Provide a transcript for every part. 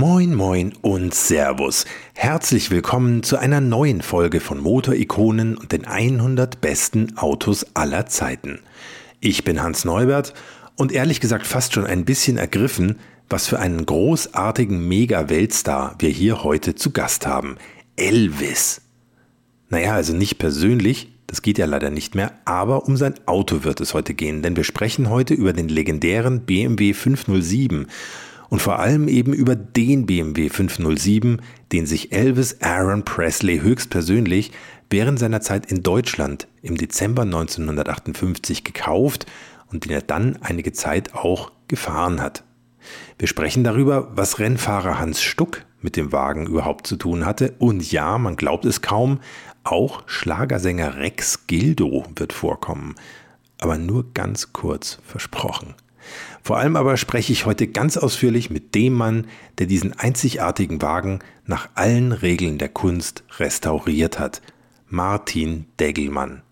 Moin, moin und Servus. Herzlich willkommen zu einer neuen Folge von Motorikonen und den 100 besten Autos aller Zeiten. Ich bin Hans Neubert und ehrlich gesagt fast schon ein bisschen ergriffen, was für einen großartigen Mega-Weltstar wir hier heute zu Gast haben. Elvis. Naja, also nicht persönlich, das geht ja leider nicht mehr, aber um sein Auto wird es heute gehen, denn wir sprechen heute über den legendären BMW 507 und vor allem eben über den BMW 507, den sich Elvis Aaron Presley höchstpersönlich während seiner Zeit in Deutschland im Dezember 1958 gekauft und den er dann einige Zeit auch gefahren hat. Wir sprechen darüber, was Rennfahrer Hans Stuck mit dem Wagen überhaupt zu tun hatte. Und ja, man glaubt es kaum, auch Schlagersänger Rex Gildo wird vorkommen. Aber nur ganz kurz versprochen. Vor allem aber spreche ich heute ganz ausführlich mit dem Mann, der diesen einzigartigen Wagen nach allen Regeln der Kunst restauriert hat. Martin Degelmann.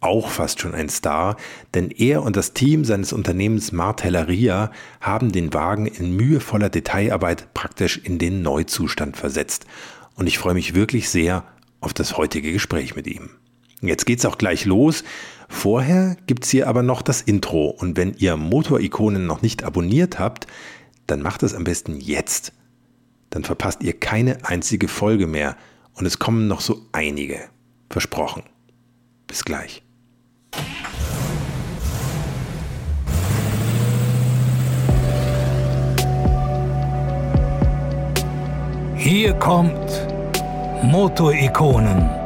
Auch fast schon ein Star, denn er und das Team seines Unternehmens Martelleria haben den Wagen in mühevoller Detailarbeit praktisch in den Neuzustand versetzt. Und ich freue mich wirklich sehr auf das heutige Gespräch mit ihm. Jetzt geht's auch gleich los. Vorher gibt's hier aber noch das Intro und wenn ihr Motorikonen noch nicht abonniert habt, dann macht es am besten jetzt. Dann verpasst ihr keine einzige Folge mehr und es kommen noch so einige. Versprochen. Bis gleich. Hier kommt Motorikonen.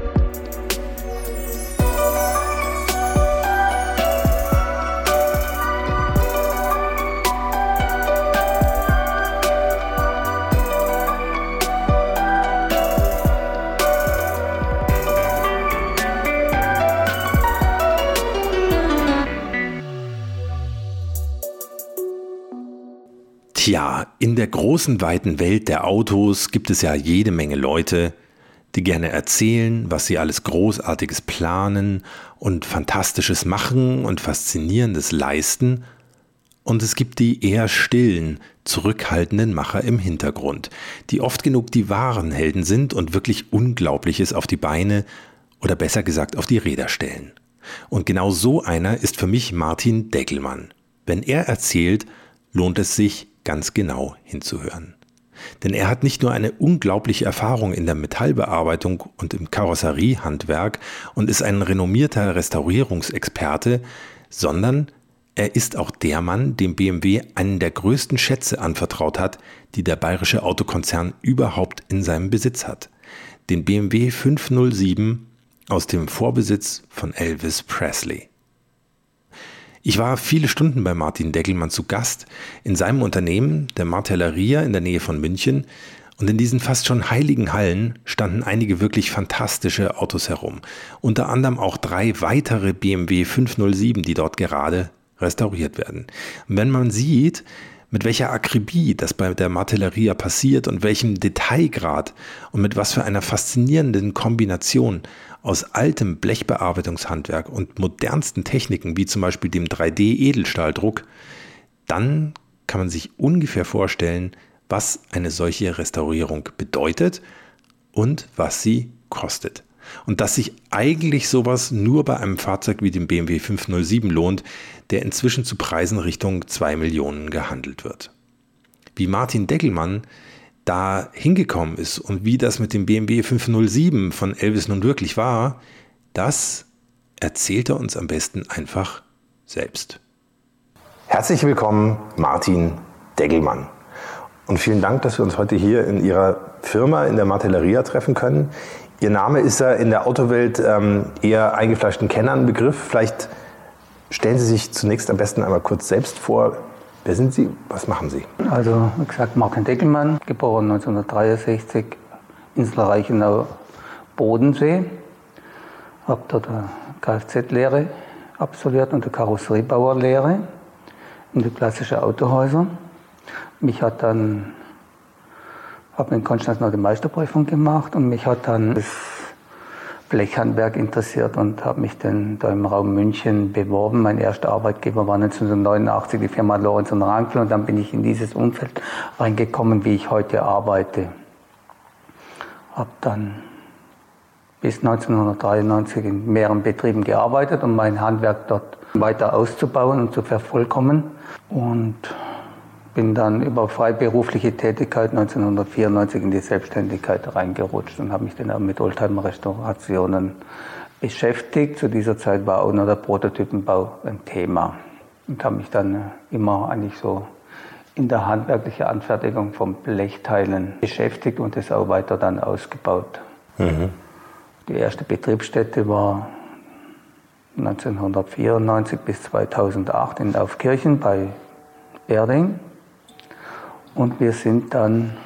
In der großen, weiten Welt der Autos gibt es ja jede Menge Leute, die gerne erzählen, was sie alles Großartiges planen und Fantastisches machen und Faszinierendes leisten. Und es gibt die eher stillen, zurückhaltenden Macher im Hintergrund, die oft genug die wahren Helden sind und wirklich Unglaubliches auf die Beine oder besser gesagt auf die Räder stellen. Und genau so einer ist für mich Martin Deckelmann. Wenn er erzählt, lohnt es sich, ganz genau hinzuhören. Denn er hat nicht nur eine unglaubliche Erfahrung in der Metallbearbeitung und im Karosseriehandwerk und ist ein renommierter Restaurierungsexperte, sondern er ist auch der Mann, dem BMW einen der größten Schätze anvertraut hat, die der bayerische Autokonzern überhaupt in seinem Besitz hat. Den BMW 507 aus dem Vorbesitz von Elvis Presley. Ich war viele Stunden bei Martin Deckelmann zu Gast in seinem Unternehmen, der Martelleria in der Nähe von München. Und in diesen fast schon heiligen Hallen standen einige wirklich fantastische Autos herum. Unter anderem auch drei weitere BMW 507, die dort gerade restauriert werden. Und wenn man sieht, mit welcher Akribie das bei der Martelleria passiert und welchem Detailgrad und mit was für einer faszinierenden Kombination aus altem Blechbearbeitungshandwerk und modernsten Techniken, wie zum Beispiel dem 3D-Edelstahldruck, dann kann man sich ungefähr vorstellen, was eine solche Restaurierung bedeutet und was sie kostet. Und dass sich eigentlich sowas nur bei einem Fahrzeug wie dem BMW 507 lohnt, der inzwischen zu Preisen Richtung 2 Millionen gehandelt wird. Wie Martin Deckelmann da hingekommen ist und wie das mit dem BMW 507 von Elvis nun wirklich war, das erzählt er uns am besten einfach selbst. Herzlich willkommen, Martin Deggelmann. Und vielen Dank, dass wir uns heute hier in Ihrer Firma in der Martelleria treffen können. Ihr Name ist ja in der Autowelt ähm, eher eingefleischten Kennern Begriff. Vielleicht stellen Sie sich zunächst am besten einmal kurz selbst vor. Wer sind Sie? Was machen Sie? Also, wie gesagt, Martin Deckelmann, geboren 1963, Insel Reichenau, Bodensee. Habe dort eine Kfz-Lehre absolviert und eine Karosseriebauerlehre in die klassische Autohäuser. Mich hat dann, habe in Konstanz noch die Meisterprüfung gemacht und mich hat dann das Blechhandwerk interessiert und habe mich dann da im Raum München beworben. Mein erster Arbeitgeber war 1989 die Firma Lorenz und Rankel und dann bin ich in dieses Umfeld reingekommen, wie ich heute arbeite. Habe dann bis 1993 in mehreren Betrieben gearbeitet, um mein Handwerk dort weiter auszubauen und zu vervollkommen. Und bin dann über freiberufliche Tätigkeit 1994 in die Selbstständigkeit reingerutscht und habe mich dann auch mit Oldtimer-Restaurationen beschäftigt. Zu dieser Zeit war auch noch der Prototypenbau ein Thema und habe mich dann immer eigentlich so in der handwerklichen Anfertigung von Blechteilen beschäftigt und das auch weiter dann ausgebaut. Mhm. Die erste Betriebsstätte war 1994 bis 2008 in Aufkirchen bei Erding. Und wir sind dann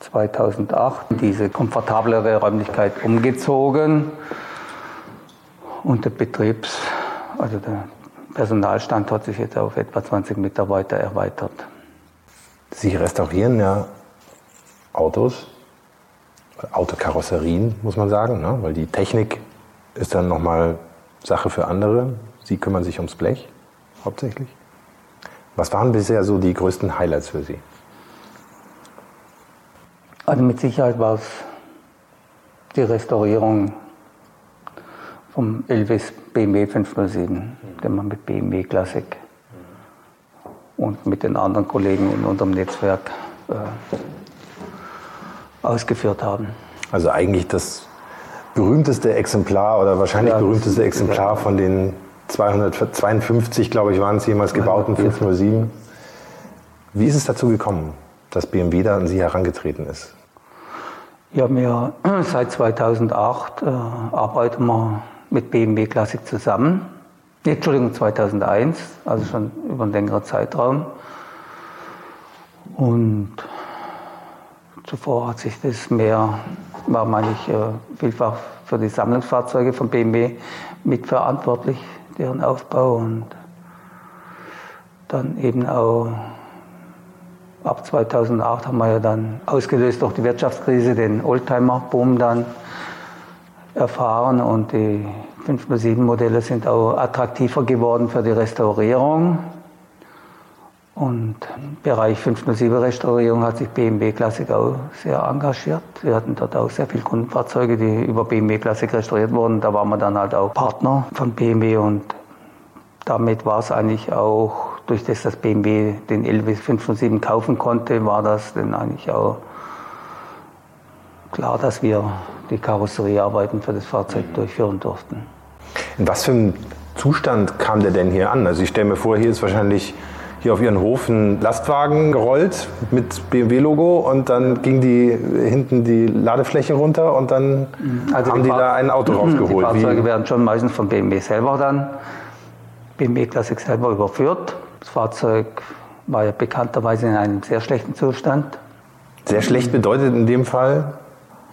2008 in diese komfortablere Räumlichkeit umgezogen und der Betriebs, also der Personalstand hat sich jetzt auf etwa 20 Mitarbeiter erweitert. Sie restaurieren ja Autos, Autokarosserien, muss man sagen, ne? weil die Technik ist dann nochmal Sache für andere. Sie kümmern sich ums Blech hauptsächlich. Was waren bisher so die größten Highlights für Sie? Also mit Sicherheit war es die Restaurierung vom Elvis BMW 507, den wir mit BMW Classic und mit den anderen Kollegen in unserem Netzwerk äh, ausgeführt haben. Also eigentlich das berühmteste Exemplar oder wahrscheinlich ja, berühmteste Exemplar von den 252, glaube ich, waren es jemals gebauten 507. Wie ist es dazu gekommen, dass BMW da an Sie herangetreten ist? Ja, wir seit 2008 äh, arbeiten wir mit BMW Classic zusammen. Entschuldigung, 2001, also schon über einen längeren Zeitraum. Und zuvor hat sich das mehr, war meine ich äh, vielfach für die Sammlungsfahrzeuge von BMW mitverantwortlich, deren Aufbau und dann eben auch ab 2008 haben wir ja dann ausgelöst durch die Wirtschaftskrise den Oldtimer-Boom dann erfahren und die 507 Modelle sind auch attraktiver geworden für die Restaurierung. Und im Bereich 507 Restaurierung hat sich BMW Classic auch sehr engagiert. Wir hatten dort auch sehr viele Kundenfahrzeuge, die über BMW Classic restauriert wurden. Da waren wir dann halt auch Partner von BMW und damit war es eigentlich auch durch das, dass BMW den Elvis 507 kaufen konnte, war das dann eigentlich auch klar, dass wir die Karosseriearbeiten für das Fahrzeug durchführen durften. In was für einem Zustand kam der denn hier an? Also ich stelle mir vor, hier ist wahrscheinlich hier auf Ihren Hof ein Lastwagen gerollt mit BMW-Logo und dann ging die hinten die Ladefläche runter und dann also haben die, die da ein Auto rausgeholt. Die Fahrzeuge Wie? werden schon meistens von BMW selber dann, BMW Classic selber überführt. Das Fahrzeug war ja bekannterweise in einem sehr schlechten Zustand. Sehr schlecht bedeutet in dem Fall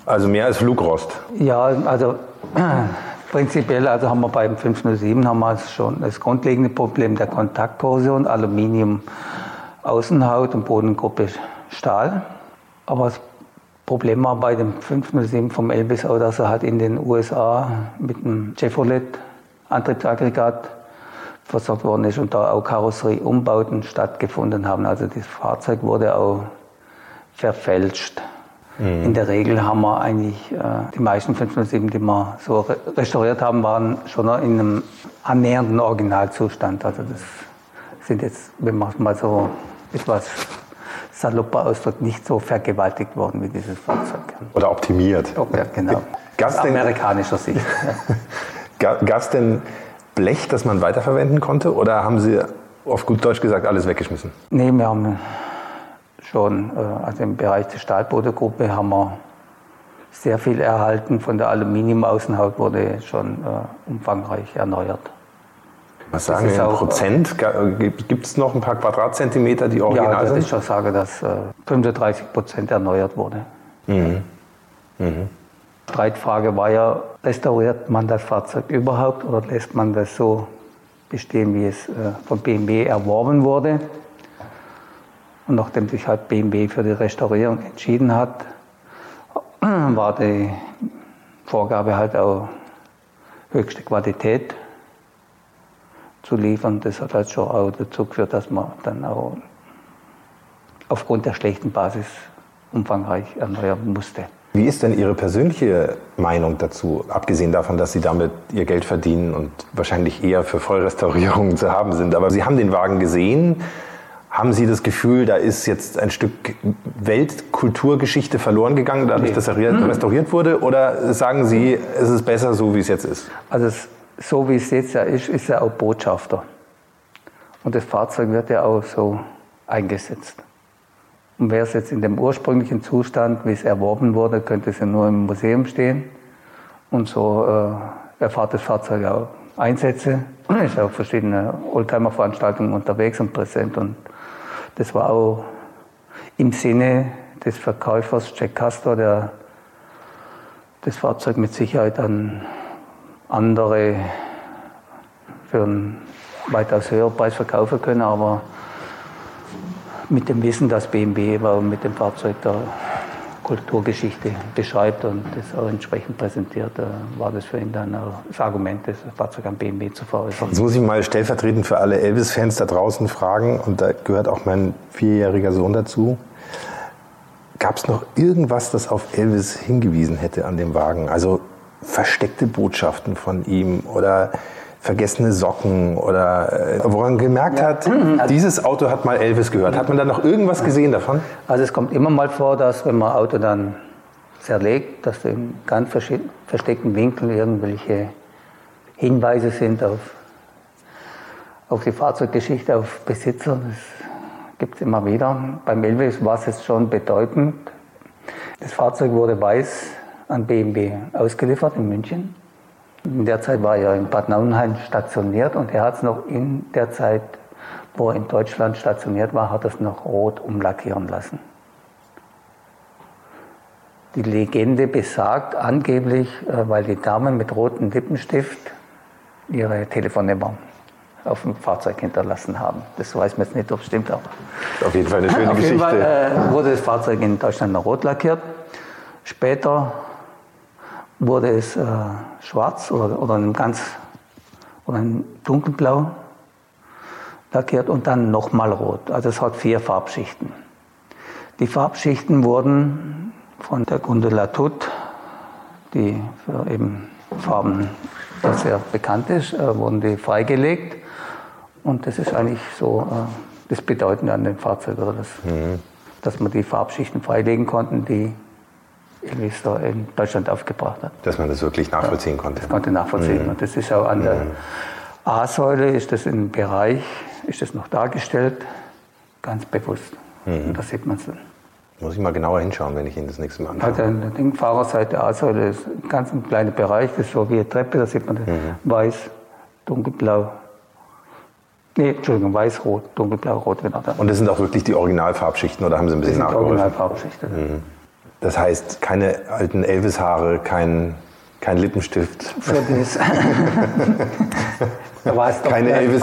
also mehr als Flugrost? Ja, also prinzipiell also haben wir beim 507 haben wir schon das grundlegende Problem der Kontaktkorrosion, Aluminium Außenhaut und Bodengruppe Stahl. Aber das Problem war bei dem 507 vom Elvis auch, dass er halt in den USA mit einem Chevrolet Antriebsaggregat versorgt worden ist und da auch Karosserieumbauten stattgefunden haben. Also das Fahrzeug wurde auch verfälscht. Mhm. In der Regel haben wir eigentlich, äh, die meisten 507, die wir so restauriert haben, waren schon in einem annähernden Originalzustand. Also das sind jetzt, wenn man es mal so etwas salopper ausdrückt, nicht so vergewaltigt worden wie dieses Fahrzeug. Oder optimiert. Ja, genau. Aus amerikanischer Sicht. Gab es denn Blech, das man weiterverwenden konnte? Oder haben Sie auf gut Deutsch gesagt alles weggeschmissen? Nee, wir haben schon, äh, also im Bereich der Stahlbodengruppe haben wir sehr viel erhalten. Von der Aluminiumaußenhaut wurde schon äh, umfangreich erneuert. Was sagen Sie in Prozent? Gibt es noch ein paar Quadratzentimeter, die original ja, sind? ich schon sage, dass äh, 35 Prozent erneuert wurde. Mhm. Mhm. Streitfrage war ja, restauriert man das Fahrzeug überhaupt oder lässt man das so bestehen, wie es äh, von BMW erworben wurde? Und nachdem sich halt BMW für die Restaurierung entschieden hat, war die Vorgabe halt auch höchste Qualität zu liefern. Das hat halt schon auch dazu geführt, dass man dann auch aufgrund der schlechten Basis umfangreich erneuern musste. Wie ist denn Ihre persönliche Meinung dazu, abgesehen davon, dass Sie damit Ihr Geld verdienen und wahrscheinlich eher für Vollrestaurierungen zu haben sind? Aber Sie haben den Wagen gesehen. Haben Sie das Gefühl, da ist jetzt ein Stück Weltkulturgeschichte verloren gegangen, dadurch, dass er hm. restauriert wurde? Oder sagen Sie, es ist besser so, wie es jetzt ist? Also so wie es jetzt ja ist, ist er auch Botschafter. Und das Fahrzeug wird ja auch so eingesetzt. Und wäre es jetzt in dem ursprünglichen Zustand, wie es erworben wurde, könnte es ja nur im Museum stehen. Und so äh, erfahrt das Fahrzeug auch Einsätze. Ist auf verschiedene Oldtimer-Veranstaltungen unterwegs und präsent. Und das war auch im Sinne des Verkäufers Jack Castor, der das Fahrzeug mit Sicherheit an andere für einen weitaus höheren Preis verkaufen können, aber mit dem Wissen, dass BMW mit dem Fahrzeug der Kulturgeschichte beschreibt und das auch entsprechend präsentiert, war das für ihn dann das Argument, das Fahrzeug an BMW zu veräußern. Jetzt muss ich mal stellvertretend für alle Elvis-Fans da draußen fragen, und da gehört auch mein vierjähriger Sohn dazu. Gab es noch irgendwas, das auf Elvis hingewiesen hätte an dem Wagen? Also versteckte Botschaften von ihm oder vergessene Socken oder äh, woran gemerkt ja. hat, also dieses Auto hat mal Elvis gehört. Hat man da noch irgendwas gesehen davon? Also es kommt immer mal vor, dass wenn man Auto dann zerlegt, dass in ganz versteckten Winkeln irgendwelche Hinweise sind auf, auf die Fahrzeuggeschichte, auf Besitzer. Das gibt es immer wieder. Beim Elvis war es jetzt schon bedeutend. Das Fahrzeug wurde weiß an BMW ausgeliefert in München. In der Zeit war er in Bad Nauenheim stationiert und er hat es noch in der Zeit, wo er in Deutschland stationiert war, hat es noch rot umlackieren lassen. Die Legende besagt angeblich, äh, weil die Damen mit rotem Lippenstift ihre Telefonnummer auf dem Fahrzeug hinterlassen haben. Das weiß man jetzt nicht, ob es stimmt, aber. Auf jeden Fall eine schöne auf Geschichte. Auf jeden Fall äh, wurde das Fahrzeug in Deutschland noch rot lackiert. Später wurde es äh, schwarz oder, oder ein ganz oder ein dunkelblau lackiert und dann nochmal rot. Also es hat vier Farbschichten. Die Farbschichten wurden von der Gundula Tut, die für eben Farben sehr bekannt ist, äh, wurden die freigelegt. Und das ist eigentlich so äh, das Bedeutende an dem Fahrzeug, oder das, mhm. dass man die Farbschichten freilegen konnten, die irgendwie so in Deutschland aufgebracht hat. Dass man das wirklich nachvollziehen ja, konnte. Das konnte nachvollziehen. Mhm. Und das ist auch an der mhm. A-Säule, ist das im Bereich, ist das noch dargestellt, ganz bewusst. Mhm. Und da sieht man es dann. Muss ich mal genauer hinschauen, wenn ich ihn das nächste Mal anschaue. Also an der Fahrerseite A-Säule ist ein ganz kleiner Bereich, das ist so wie eine Treppe, da sieht man das mhm. weiß, dunkelblau, Nee, Entschuldigung, weiß-rot, dunkelblau-rot, genau. Und das sind auch wirklich die Originalfarbschichten oder haben Sie ein bisschen nachgeholfen? Originalfarbschichten. Mhm. Das heißt, keine alten Elvis-Haare, kein, kein Lippenstift. Für das. keine, Elvis,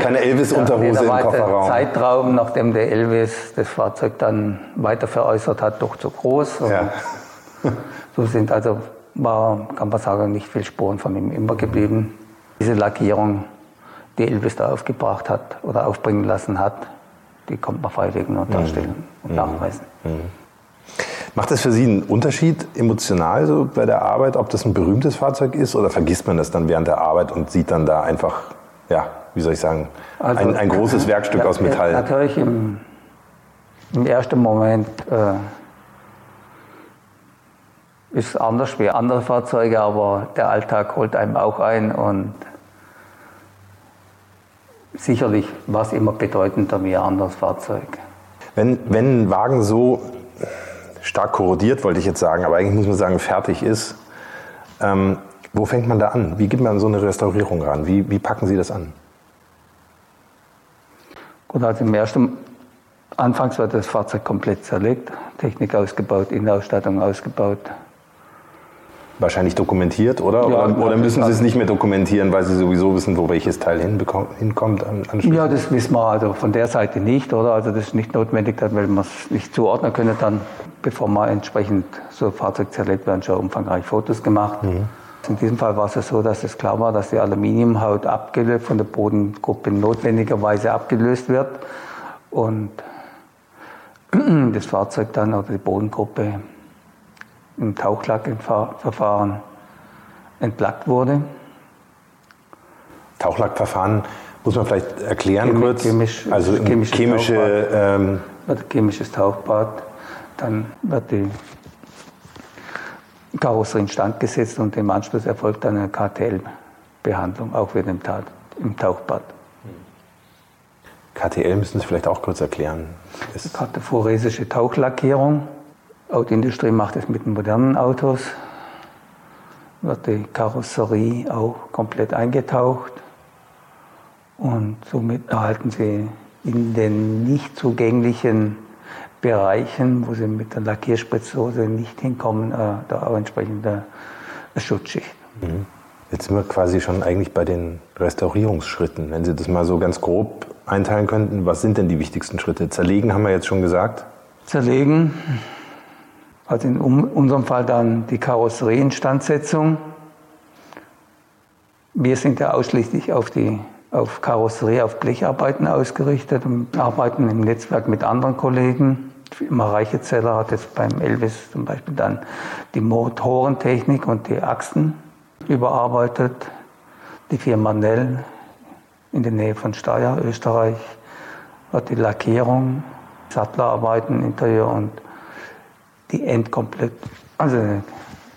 keine Elvis-Unterhose nee, im Kofferraum. Der Zeitraum, nachdem der Elvis das Fahrzeug dann weiter veräußert hat, doch zu groß. Ja. So sind also, war, kann man sagen, nicht viel Spuren von ihm immer geblieben. Diese Lackierung, die Elvis da aufgebracht hat oder aufbringen lassen hat, die kommt man freilegen und darstellen und mhm. nachweisen. Mhm. Macht das für Sie einen Unterschied emotional so bei der Arbeit, ob das ein berühmtes Fahrzeug ist oder vergisst man das dann während der Arbeit und sieht dann da einfach, ja, wie soll ich sagen, also, ein, ein, großes Werkstück ja, aus Metall? Natürlich im, im ersten Moment äh, ist es anders wie andere Fahrzeuge, aber der Alltag holt einem auch ein und sicherlich war es immer bedeutender wie ein anderes Fahrzeug. Wenn, wenn ein Wagen so stark korrodiert, wollte ich jetzt sagen, aber eigentlich muss man sagen, fertig ist. Ähm, wo fängt man da an? Wie geht man so eine Restaurierung ran? Wie, wie packen Sie das an? Gut, also im ersten Anfangs wird das Fahrzeug komplett zerlegt, Technik ausgebaut, Innenausstattung ausgebaut. Wahrscheinlich dokumentiert, oder? Ja, oder, oder müssen Sie es nicht mehr dokumentieren, weil Sie sowieso wissen, wo welches Teil hinkommt? An, an ja, das wissen wir also von der Seite nicht, oder? Also das ist nicht notwendig, weil man es nicht zuordnen können dann bevor man entsprechend so ein Fahrzeug zerlegt, werden schon umfangreich Fotos gemacht. Mhm. In diesem Fall war es so, dass es klar war, dass die Aluminiumhaut abgelöst, von der Bodengruppe notwendigerweise abgelöst wird und das Fahrzeug dann oder die Bodengruppe im Tauchlackverfahren entlackt wurde. Tauchlackverfahren muss man vielleicht erklären Chemi kurz. Chemisch, also chemisches chemische. Tauchbad. Ähm, chemisches Tauchbad, dann wird die Karosserie instand gesetzt und im Anschluss erfolgt dann eine KTL-Behandlung, auch wieder im, Ta im Tauchbad. KTL müssen Sie vielleicht auch kurz erklären. Ist Kartophoresische Tauchlackierung. Autoindustrie macht es mit den modernen Autos. Wird die Karosserie auch komplett eingetaucht und somit erhalten Sie in den nicht zugänglichen Bereichen, wo Sie mit der Lackierspritzhose nicht hinkommen, äh, da auch entsprechende Schutzschicht. Jetzt sind wir quasi schon eigentlich bei den Restaurierungsschritten. Wenn Sie das mal so ganz grob einteilen könnten, was sind denn die wichtigsten Schritte? Zerlegen haben wir jetzt schon gesagt. Zerlegen, also in unserem Fall dann die Karosserieinstandsetzung. Wir sind ja ausschließlich auf die auf Karosserie, auf Blecharbeiten ausgerichtet und arbeiten im Netzwerk mit anderen Kollegen. Die Firma Reichezeller hat jetzt beim Elvis zum Beispiel dann die Motorentechnik und die Achsen überarbeitet. Die Firma Nell in der Nähe von Steyr, Österreich, hat die Lackierung, Sattlerarbeiten, Interieur und die Endkomplett, also den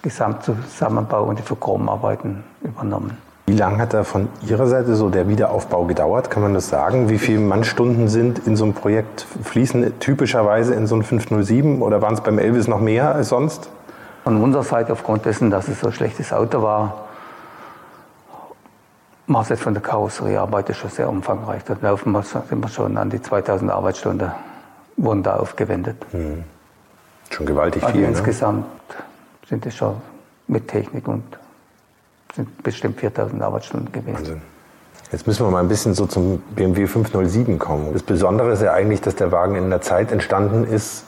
Gesamtzusammenbau und die Verchromarbeiten übernommen. Wie lange hat da von Ihrer Seite so der Wiederaufbau gedauert? Kann man das sagen? Wie viele Mannstunden sind in so einem Projekt fließen typischerweise in so ein 507 oder waren es beim Elvis noch mehr als sonst? Von unserer Seite, aufgrund dessen, dass es so ein schlechtes Auto war, war es jetzt von der Karosseriearbeit schon sehr umfangreich. Da laufen wir, sind wir schon an die 2000 Arbeitsstunden, wurden da aufgewendet. Schon gewaltig Also viel. Ne? insgesamt sind es schon mit Technik und sind bestimmt 4000 Arbeitsstunden gewesen. Wahnsinn. Jetzt müssen wir mal ein bisschen so zum BMW 507 kommen. Das Besondere ist ja eigentlich, dass der Wagen in der Zeit entstanden ist.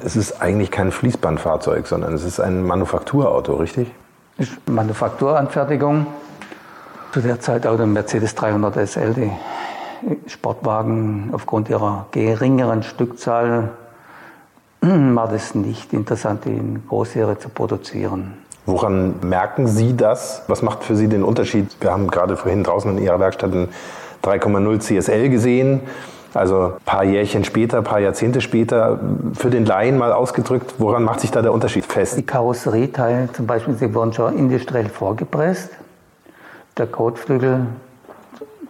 Es ist eigentlich kein Fließbandfahrzeug, sondern es ist ein Manufakturauto, richtig? Manufakturanfertigung. Zu der Zeit auch der Mercedes 300 SL, die Sportwagen aufgrund ihrer geringeren Stückzahl war das nicht interessant, die in Großserie zu produzieren. Woran merken Sie das? Was macht für Sie den Unterschied? Wir haben gerade vorhin draußen in Ihrer Werkstatt einen 3,0 CSL gesehen. Also ein paar Jährchen später, ein paar Jahrzehnte später, für den Laien mal ausgedrückt, woran macht sich da der Unterschied fest? Die Karosserieteile zum Beispiel, sie wurden schon industriell vorgepresst. Der Kotflügel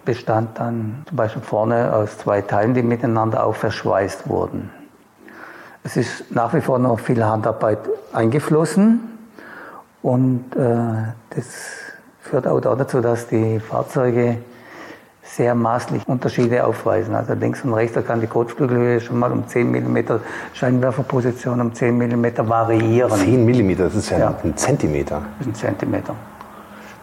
bestand dann zum Beispiel vorne aus zwei Teilen, die miteinander auch verschweißt wurden. Es ist nach wie vor noch viel Handarbeit eingeflossen und äh, das führt auch dazu, dass die Fahrzeuge sehr maßlich Unterschiede aufweisen. Also links und rechts, da kann die Kotflügelhöhe schon mal um 10 mm, Scheinwerferposition um 10 mm variieren. 10 mm, das ist ja, Ja. ein Zentimeter. Ein Zentimeter.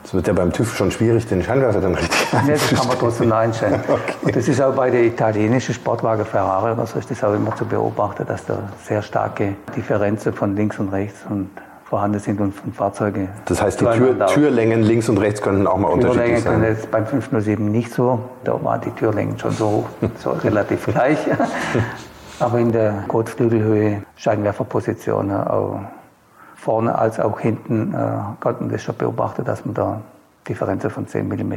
Das wird ja beim TÜV schon schwierig, den Scheinwerfer dann richtig Ja, das kann man trotzdem einstellen. Und das ist auch bei der italienischen Sportwagen Ferrari oder so ist das auch immer zu beobachten, dass da sehr starke Differenzen von links und rechts und vorhanden sind und von Fahrzeugen. Das heißt, die Tür. Türlängen links und rechts könnten auch mal unterschiedlich Türlängen können sein. jetzt beim 507 nicht so. Da waren die Türlängen schon so, so relativ gleich. Aber in der Kotflügelhöhe, Scheinwerferposition, auch vorne als auch hinten, äh, konnten wir das schon beobachten, dass wir da Differenzen von 10 mm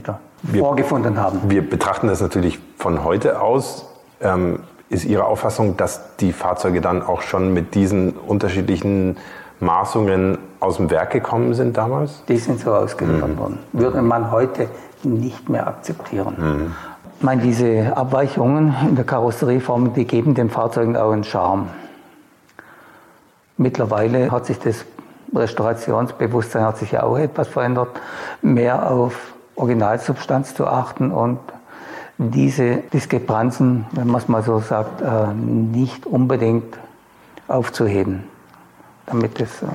vorgefunden haben. Wir betrachten das natürlich von heute aus. Ähm, ist Ihre Auffassung, dass die Fahrzeuge dann auch schon mit diesen unterschiedlichen Maßungen aus dem Werk gekommen sind damals? Die sind so ausgeliefert worden. Würde man heute nicht mehr akzeptieren. Ich meine, diese Abweichungen in der Karosserieform, die geben den Fahrzeugen auch einen Charme. Mittlerweile hat sich das Restaurationsbewusstsein hat sich ja auch etwas verändert, mehr auf Originalsubstanz zu achten und diese Diskrepanzen, wenn man es mal so sagt, äh, nicht unbedingt aufzuheben, damit das äh,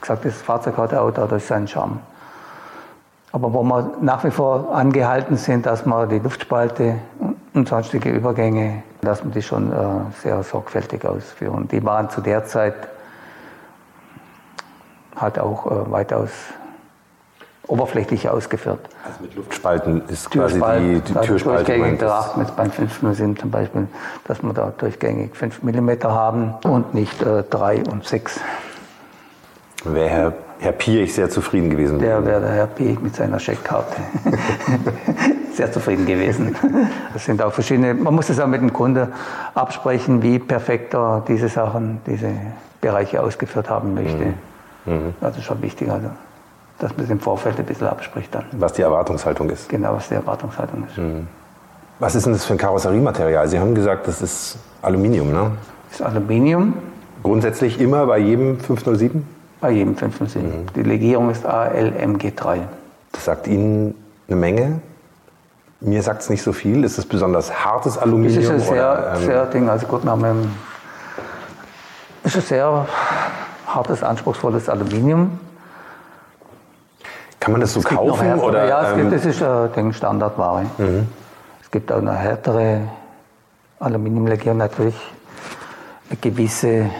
wie gesagt, das Fahrzeug hat auch dadurch seinen Charme. Aber wo wir nach wie vor angehalten sind, dass wir die Luftspalte und sonstige Übergänge, dass man die schon äh, sehr sorgfältig ausführen. Die waren zu der Zeit halt auch äh, weitaus oberflächlich ausgeführt. Also mit Luftspalten ist quasi die, die also Türspalte. Durchgängig betrachtet jetzt beim 507 zum Beispiel, dass wir da durchgängig 5 mm haben und nicht äh, 3 und 6. Wäre Herr, Herr Piech sehr zufrieden gewesen. Der wäre der Herr Piech mit seiner Scheckkarte sehr zufrieden gewesen. Das sind auch verschiedene, man muss es auch mit dem Kunde absprechen, wie perfekt er diese Sachen, diese Bereiche ausgeführt haben möchte. Mhm. Mhm. Das ist schon wichtig, also, dass man es im Vorfeld ein bisschen abspricht dann. Was die Erwartungshaltung ist. Genau, was die Erwartungshaltung ist. Mhm. Was ist denn das für ein Karosseriematerial? Sie haben gesagt, das ist Aluminium, ne? Das ist Aluminium. Grundsätzlich immer bei jedem 507? Bei jedem 507. Mhm. Die Legierung ist ALMG3. Das sagt Ihnen eine Menge. Mir sagt es nicht so viel. Ist es besonders hartes Aluminium? Es ist ein sehr, oder, ähm, sehr Ding. Also gut, haben, es ist ein sehr hartes, anspruchsvolles Aluminium. Kann man das so kaufen? Oder, ja, es gibt, das ist äh, Standardware. Mhm. Es gibt auch eine härtere Aluminiumlegierung natürlich. Eine gewisse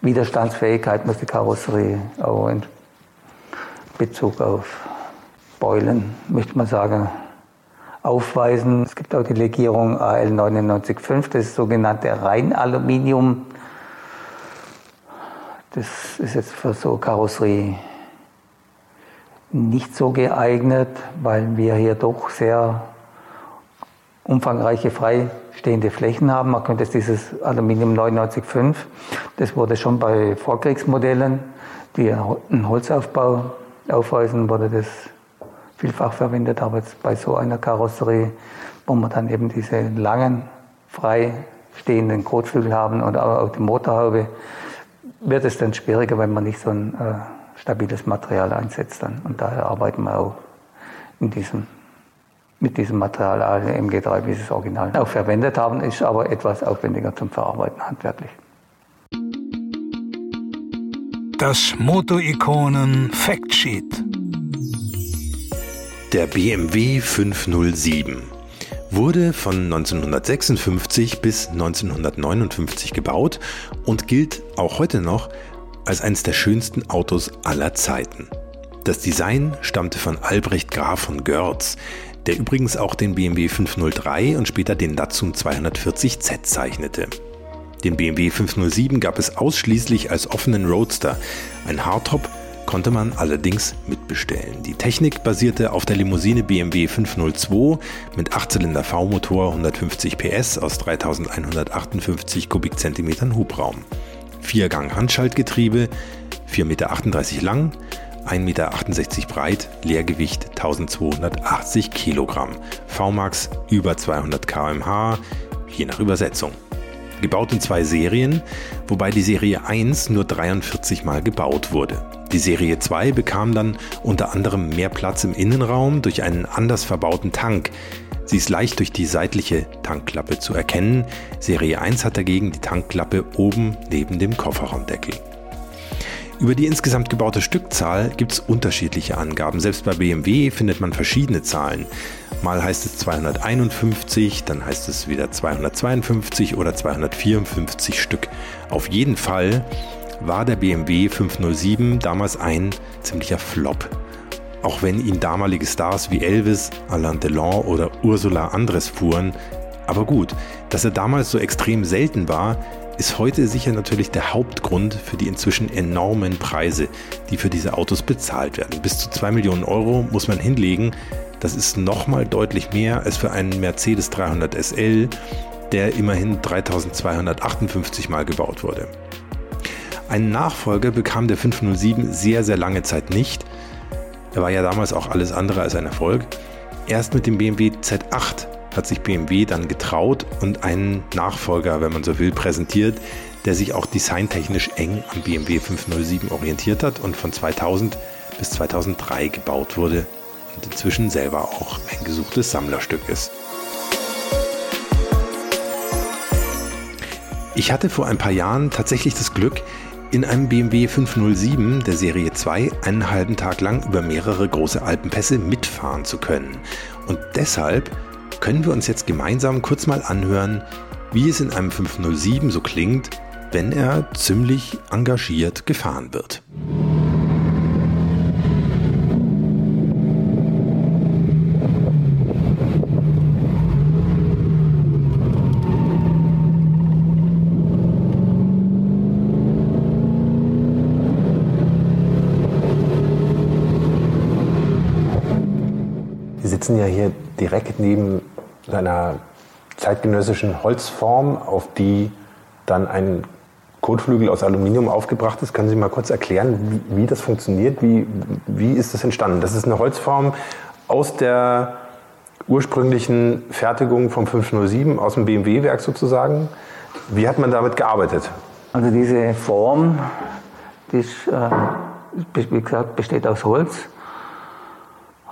Widerstandsfähigkeit muss die Karosserie auch in Bezug auf Beulen, möchte man sagen, aufweisen. Es gibt auch die Legierung AL995, das ist sogenannte Reinaluminium. Das ist jetzt für so Karosserie nicht so geeignet, weil wir hier doch sehr umfangreiche freistehende Flächen haben. Man könnte dieses Aluminium 995, das wurde schon bei Vorkriegsmodellen, die einen Holzaufbau aufweisen, wurde das vielfach verwendet. Aber jetzt bei so einer Karosserie, wo man dann eben diese langen, freistehenden Kotflügel haben und auch die Motorhaube, wird es dann schwieriger, wenn man nicht so ein äh, stabiles Material einsetzt. Dann. Und daher arbeiten wir auch in diesem, mit diesem Material also MG3, wie sie es original auch verwendet haben, ist aber etwas aufwendiger zum Verarbeiten handwerklich. Das Moto-Ikonen Factsheet. Der BMW 507 wurde von 1956 bis 1959 gebaut und gilt auch heute noch als eines der schönsten Autos aller Zeiten. Das Design stammte von Albrecht Graf von Görz, der übrigens auch den BMW 503 und später den Datsun 240Z zeichnete. Den BMW 507 gab es ausschließlich als offenen Roadster, ein Hardtop konnte man allerdings mitbestellen. Die Technik basierte auf der Limousine BMW 502 mit 8-Zylinder V-Motor, 150 PS aus 3158 Kubikzentimetern Hubraum. Viergang Handschaltgetriebe, 4,38 Meter lang, 1,68 Meter breit, Leergewicht 1280 Kilogramm, VMAX über 200 km/h, je nach Übersetzung. Gebaut in zwei Serien, wobei die Serie 1 nur 43 Mal gebaut wurde. Die Serie 2 bekam dann unter anderem mehr Platz im Innenraum durch einen anders verbauten Tank. Sie ist leicht durch die seitliche Tankklappe zu erkennen. Serie 1 hat dagegen die Tankklappe oben neben dem Kofferraumdeckel. Über die insgesamt gebaute Stückzahl gibt es unterschiedliche Angaben. Selbst bei BMW findet man verschiedene Zahlen. Mal heißt es 251, dann heißt es wieder 252 oder 254 Stück. Auf jeden Fall war der BMW 507 damals ein ziemlicher Flop. Auch wenn ihn damalige Stars wie Elvis, Alain Delon oder Ursula Andres fuhren. Aber gut, dass er damals so extrem selten war, ist heute sicher natürlich der Hauptgrund für die inzwischen enormen Preise, die für diese Autos bezahlt werden. Bis zu 2 Millionen Euro muss man hinlegen. Das ist nochmal deutlich mehr als für einen Mercedes 300 SL, der immerhin 3258 Mal gebaut wurde. Einen Nachfolger bekam der 507 sehr, sehr lange Zeit nicht. Er war ja damals auch alles andere als ein Erfolg. Erst mit dem BMW Z8 hat sich BMW dann getraut und einen Nachfolger, wenn man so will, präsentiert, der sich auch designtechnisch eng am BMW 507 orientiert hat und von 2000 bis 2003 gebaut wurde und inzwischen selber auch ein gesuchtes Sammlerstück ist. Ich hatte vor ein paar Jahren tatsächlich das Glück, in einem BMW 507 der Serie 2 einen halben Tag lang über mehrere große Alpenpässe mitfahren zu können. Und deshalb können wir uns jetzt gemeinsam kurz mal anhören, wie es in einem 507 so klingt, wenn er ziemlich engagiert gefahren wird. Sitzen ja hier direkt neben seiner zeitgenössischen Holzform, auf die dann ein Kotflügel aus Aluminium aufgebracht ist. Können Sie mal kurz erklären, wie, wie das funktioniert? Wie, wie ist das entstanden? Das ist eine Holzform aus der ursprünglichen Fertigung vom 507, aus dem BMW-Werk sozusagen. Wie hat man damit gearbeitet? Also diese Form, die ist, äh, wie gesagt, besteht aus Holz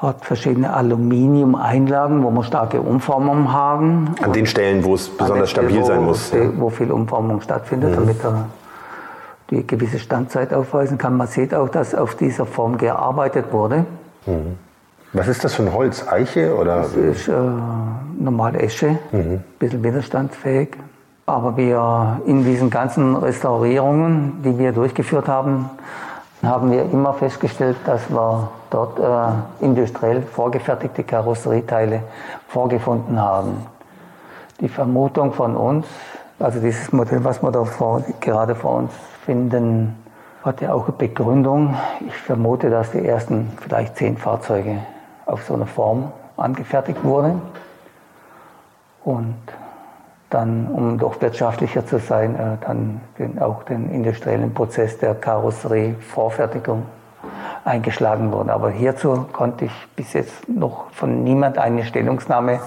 hat verschiedene Aluminium-Einlagen, wo wir starke Umformungen haben. An den Stellen, wo es besonders stabil sein muss. Wo, ja. wo viel Umformung stattfindet, mhm. damit er die gewisse Standzeit aufweisen kann. Man sieht auch, dass auf dieser Form gearbeitet wurde. Mhm. Was ist das für ein Holz? Eiche? Oder? Das ist äh, normale Esche, mhm. ein bisschen widerstandsfähig. Aber wir in diesen ganzen Restaurierungen, die wir durchgeführt haben, haben wir immer festgestellt, dass wir dort äh, industriell vorgefertigte Karosserieteile vorgefunden haben. Die Vermutung von uns, also dieses Modell, was wir da vor, gerade vor uns finden, hat ja auch eine Begründung. Ich vermute, dass die ersten vielleicht zehn Fahrzeuge auf so eine Form angefertigt wurden. Und dann, um doch wirtschaftlicher zu sein, äh, dann den, auch den industriellen Prozess der Karosserie-Vorfertigung eingeschlagen wurde. Aber hierzu konnte ich bis jetzt noch von niemand eine Stellungnahme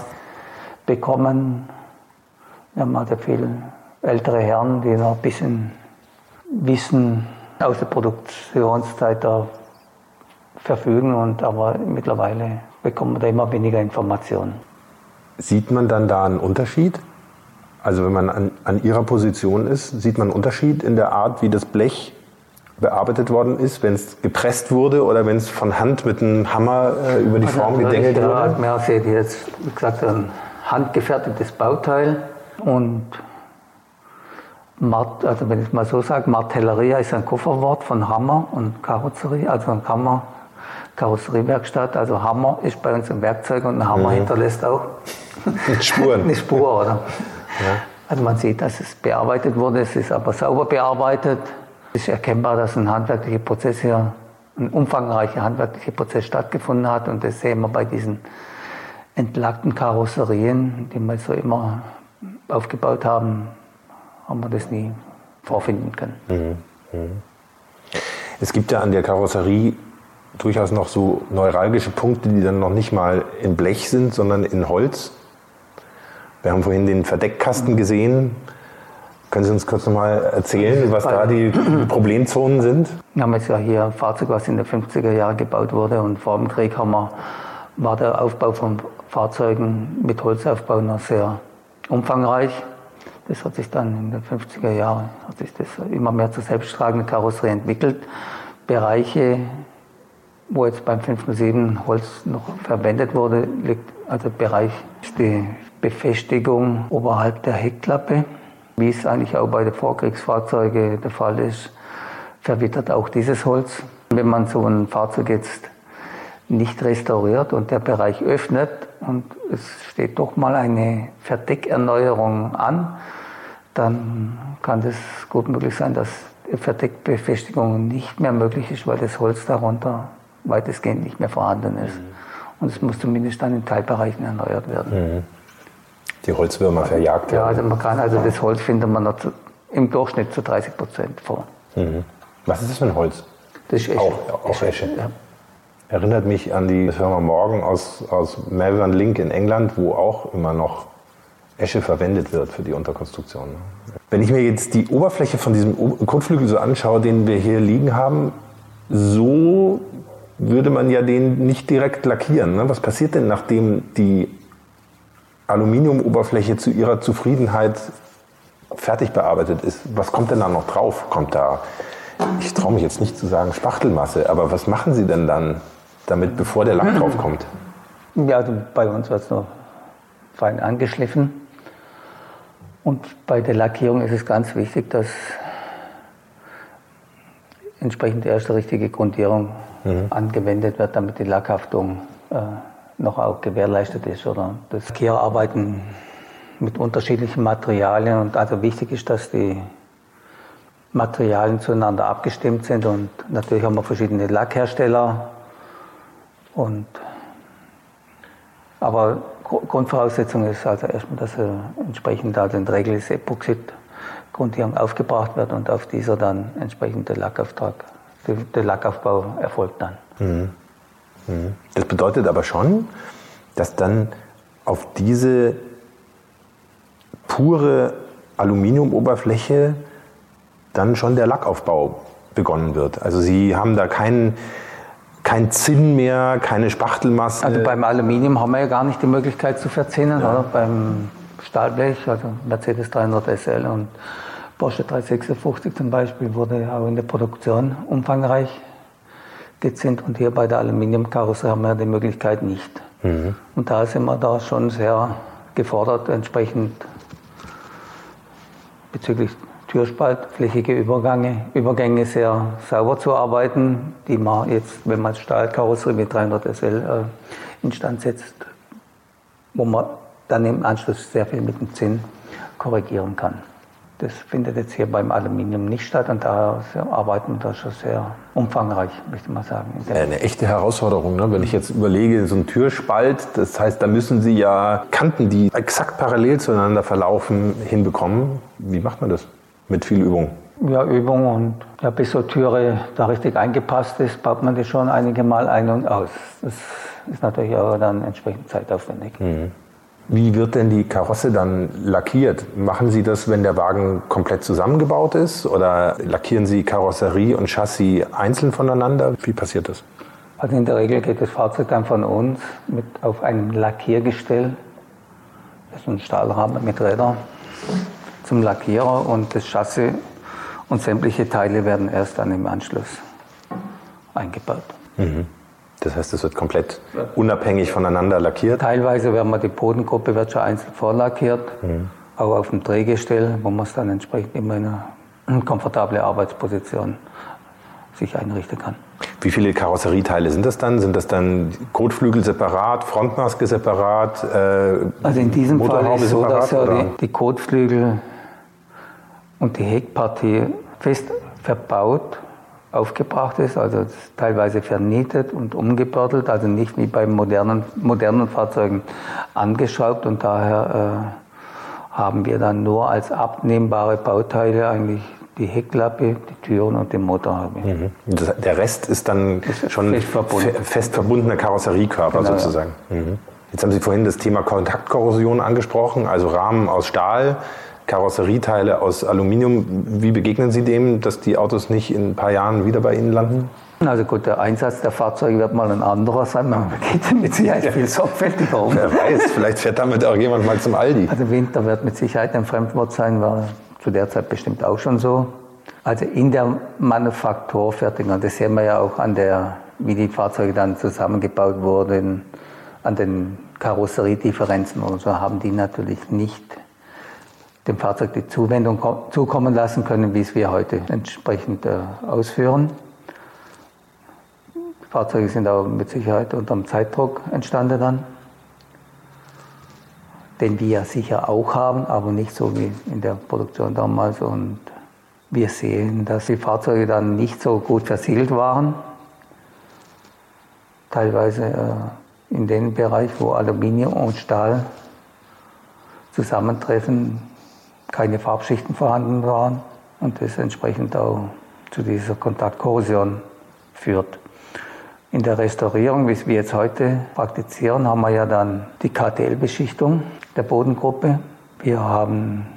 bekommen. Wir haben also viele ältere Herren, die noch ein bisschen Wissen aus der Produktionszeit da verfügen, und aber mittlerweile bekommen wir da immer weniger Informationen. Sieht man dann da einen Unterschied? Also wenn man an, an Ihrer Position ist, sieht man einen Unterschied in der Art, wie das Blech bearbeitet worden ist, wenn es gepresst wurde oder wenn es von Hand mit einem Hammer äh, über die also Form gedengelt wurde? Ja, man sieht jetzt, wie gesagt, ein handgefertigtes Bauteil und Mart, also wenn ich es mal so sage, Martelleria ist ein Kofferwort von Hammer und Karosserie, also ein Hammer, Karosseriewerkstatt. Also Hammer ist bei uns ein Werkzeug und ein Hammer mhm. hinterlässt auch Spuren. eine Spur, oder? Ja. Also man sieht, dass es bearbeitet wurde, es ist aber sauber bearbeitet. Es ist erkennbar, dass ein handwerklicher Prozess hier, ein umfangreicher handwerklicher Prozess stattgefunden hat und das sehen wir bei diesen entlackten Karosserien, die wir so immer aufgebaut haben, haben wir das nie vorfinden können. Mhm. Mhm. Es gibt ja an der Karosserie durchaus noch so neuralgische Punkte, die dann noch nicht mal in Blech sind, sondern in Holz. Wir haben vorhin den Verdeckkasten gesehen. Können Sie uns kurz nochmal erzählen, was da die Problemzonen sind? Wir haben jetzt ja hier ein Fahrzeug, was in den 50er Jahren gebaut wurde und vor dem Krieg haben wir, war der Aufbau von Fahrzeugen mit Holzaufbau noch sehr umfangreich. Das hat sich dann in den 50er Jahren hat sich das immer mehr zur selbsttragenden Karosserie entwickelt. Bereiche, wo jetzt beim 507 Holz noch verwendet wurde, liegt also Bereich die Befestigung oberhalb der Heckklappe, wie es eigentlich auch bei den Vorkriegsfahrzeugen der Fall ist, verwittert auch dieses Holz. Wenn man so ein Fahrzeug jetzt nicht restauriert und der Bereich öffnet und es steht doch mal eine Verdeckerneuerung an, dann kann es gut möglich sein, dass die Verdeckbefestigung nicht mehr möglich ist, weil das Holz darunter weitestgehend nicht mehr vorhanden ist. Mhm. Und es muss zumindest dann in Teilbereichen erneuert werden. Mhm die Holzwürmer verjagt werden. Ja, also man kann, also das Holz findet man noch zu, im Durchschnitt zu 30 Prozent vor. Mhm. Was ist das für ein Holz? Das ist Esche. Auch, auch Esche. Ja. Erinnert mich an die Firma Morgan aus, aus Malvern Link in England, wo auch immer noch Esche verwendet wird für die Unterkonstruktion. Wenn ich mir jetzt die Oberfläche von diesem Kotflügel so anschaue, den wir hier liegen haben, so würde man ja den nicht direkt lackieren. Ne? Was passiert denn, nachdem die Aluminiumoberfläche zu ihrer Zufriedenheit fertig bearbeitet ist, was kommt denn da noch drauf? Kommt da, ich traue mich jetzt nicht zu sagen Spachtelmasse, aber was machen Sie denn dann damit, bevor der Lack drauf kommt? Ja, also bei uns wird es noch fein angeschliffen. Und bei der Lackierung ist es ganz wichtig, dass entsprechend erst die richtige Grundierung mhm. angewendet wird, damit die Lackhaftung äh, noch auch gewährleistet ist. Oder das Lackierarbeiten mit unterschiedlichen Materialien und also wichtig ist, dass die Materialien zueinander abgestimmt sind und natürlich haben wir verschiedene Lackhersteller und aber Grundvoraussetzung ist also erstmal, dass entsprechend also in der Regel ist Epoxid aufgebracht wird und auf dieser dann entsprechend der Lackauftrag, der Lackaufbau erfolgt dann. Mhm. Mhm. Das bedeutet aber schon, dass dann auf diese pure Aluminiumoberfläche dann schon der Lackaufbau begonnen wird. Also Sie haben da keinen kein Zinn mehr, keine Spachtelmasse. Also beim Aluminium haben wir ja gar nicht die Möglichkeit zu verzinnen, ja. oder? Beim Stahlblech, also Mercedes 300 SL und Porsche 356 zum Beispiel, wurde auch in der Produktion umfangreich gezinnt und hier bei der Aluminiumkarosserie haben wir die Möglichkeit nicht. Mhm. Und da sind wir da schon sehr gefordert, entsprechend bezüglich türspaltflächige Übergänge, Übergänge sehr sauber zu arbeiten, die man jetzt, wenn man Stahlkarosserie mit 300 SL äh, instand setzt, wo man dann im Anschluss sehr viel mit dem Zinn korrigieren kann. Das findet jetzt hier beim Aluminium nicht statt und da arbeiten wir da schon sehr umfangreich, möchte man sagen. Eine echte Herausforderung, ne? wenn ich jetzt überlege, so ein Türspalt, das heißt, da müssen Sie ja Kanten, die exakt parallel zueinander verlaufen, hinbekommen. Wie macht man das? Mit viel Übung? Ja, Übung und ja, bis so Türe da richtig eingepasst ist, baut man die schon einige Mal ein und aus. Das ist natürlich auch dann entsprechend zeitaufwendig. Mhm. Wie wird denn die Karosse dann lackiert? Machen Sie das, wenn der Wagen komplett zusammengebaut ist? Oder lackieren Sie Karosserie und Chassis einzeln voneinander? Wie passiert das? Also in der Regel geht das Fahrzeug dann von uns mit auf einem Lackiergestell. Das ist ein Stahlrahmen mit Rädern zum Lackierer und das Chassis und sämtliche Teile werden erst dann im Anschluss eingebaut. Mhm. Das heißt, es wird komplett unabhängig voneinander lackiert? Teilweise werden wir die Bodengruppe wird schon einzeln vorlackiert, mhm. auch auf dem Drehgestell, wo man es dann entsprechend immer in eine komfortable Arbeitsposition sich einrichten kann. Wie viele Karosserieteile sind das dann? Sind das dann Kotflügel separat, Frontmaske separat? Äh, also in diesem Fall ist es so, dass ja die, die Kotflügel und die Heckpartie fest verbaut aufgebracht ist, also teilweise vernietet und umgebördelt, also nicht wie bei modernen, modernen Fahrzeugen angeschraubt und daher äh, haben wir dann nur als abnehmbare Bauteile eigentlich die Heckklappe, die Türen und den Motorhaube. Mhm. Das, der Rest ist dann ist schon fest, verbunden. fest verbundener Karosseriekörper genau, sozusagen. Ja. Mhm. Jetzt haben Sie vorhin das Thema Kontaktkorrosion angesprochen, also Rahmen aus Stahl, Karosserieteile aus Aluminium. Wie begegnen Sie dem, dass die Autos nicht in ein paar Jahren wieder bei Ihnen landen? Also gut, der Einsatz der Fahrzeuge wird mal ein anderer sein. Man geht mit Sicherheit viel sorgfältiger um. Wer weiß, vielleicht fährt damit auch jemand mal zum Aldi. Also Winter wird mit Sicherheit ein Fremdwort sein, war zu der Zeit bestimmt auch schon so. Also in der Manufakturfertigung, das sehen wir ja auch an der, wie die Fahrzeuge dann zusammengebaut wurden, an den Karosseriedifferenzen oder so, haben die natürlich nicht dem Fahrzeug die Zuwendung zukommen lassen können, wie es wir heute entsprechend äh, ausführen. Die Fahrzeuge sind auch mit Sicherheit unter dem Zeitdruck entstanden dann, den wir sicher auch haben, aber nicht so wie in der Produktion damals. Und wir sehen, dass die Fahrzeuge dann nicht so gut versiegelt waren, teilweise äh, in dem Bereich, wo Aluminium und Stahl zusammentreffen, keine Farbschichten vorhanden waren und das entsprechend auch zu dieser Kontaktkorrosion führt. In der Restaurierung, wie wir jetzt heute praktizieren, haben wir ja dann die KTL-Beschichtung der Bodengruppe. Wir haben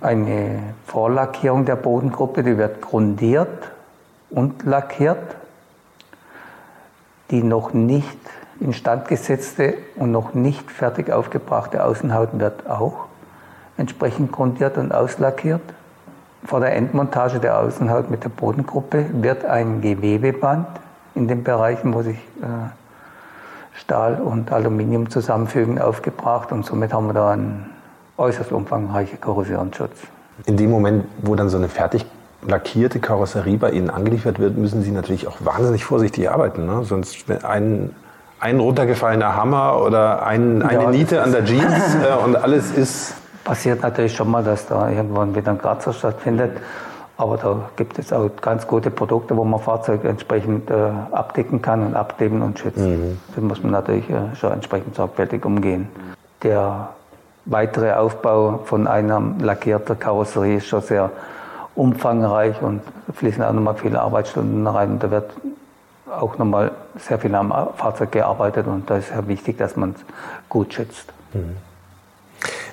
eine Vorlackierung der Bodengruppe, die wird grundiert und lackiert. Die noch nicht instand gesetzte und noch nicht fertig aufgebrachte Außenhaut wird auch entsprechend grundiert und auslackiert. Vor der Endmontage der Außenhaut mit der Bodengruppe wird ein Gewebeband in den Bereichen, wo sich äh, Stahl und Aluminium zusammenfügen aufgebracht und somit haben wir da einen äußerst umfangreichen Korrosionsschutz. In dem Moment, wo dann so eine fertig lackierte Karosserie bei Ihnen angeliefert wird, müssen Sie natürlich auch wahnsinnig vorsichtig arbeiten. Ne? Sonst ein, ein runtergefallener Hammer oder ein, eine Ja, Niete an der Jeans äh, und alles ist Passiert natürlich schon mal, dass da irgendwann wieder ein Kratzer stattfindet. Aber da gibt es auch ganz gute Produkte, wo man Fahrzeuge entsprechend äh, abdecken kann und abkleben und schützen. Da muss man natürlich äh, schon entsprechend sorgfältig umgehen. Der weitere Aufbau von einer lackierten Karosserie ist schon sehr umfangreich und fließen auch nochmal viele Arbeitsstunden rein. Und da wird auch nochmal sehr viel am Fahrzeug gearbeitet und da ist sehr wichtig, dass man es gut schützt.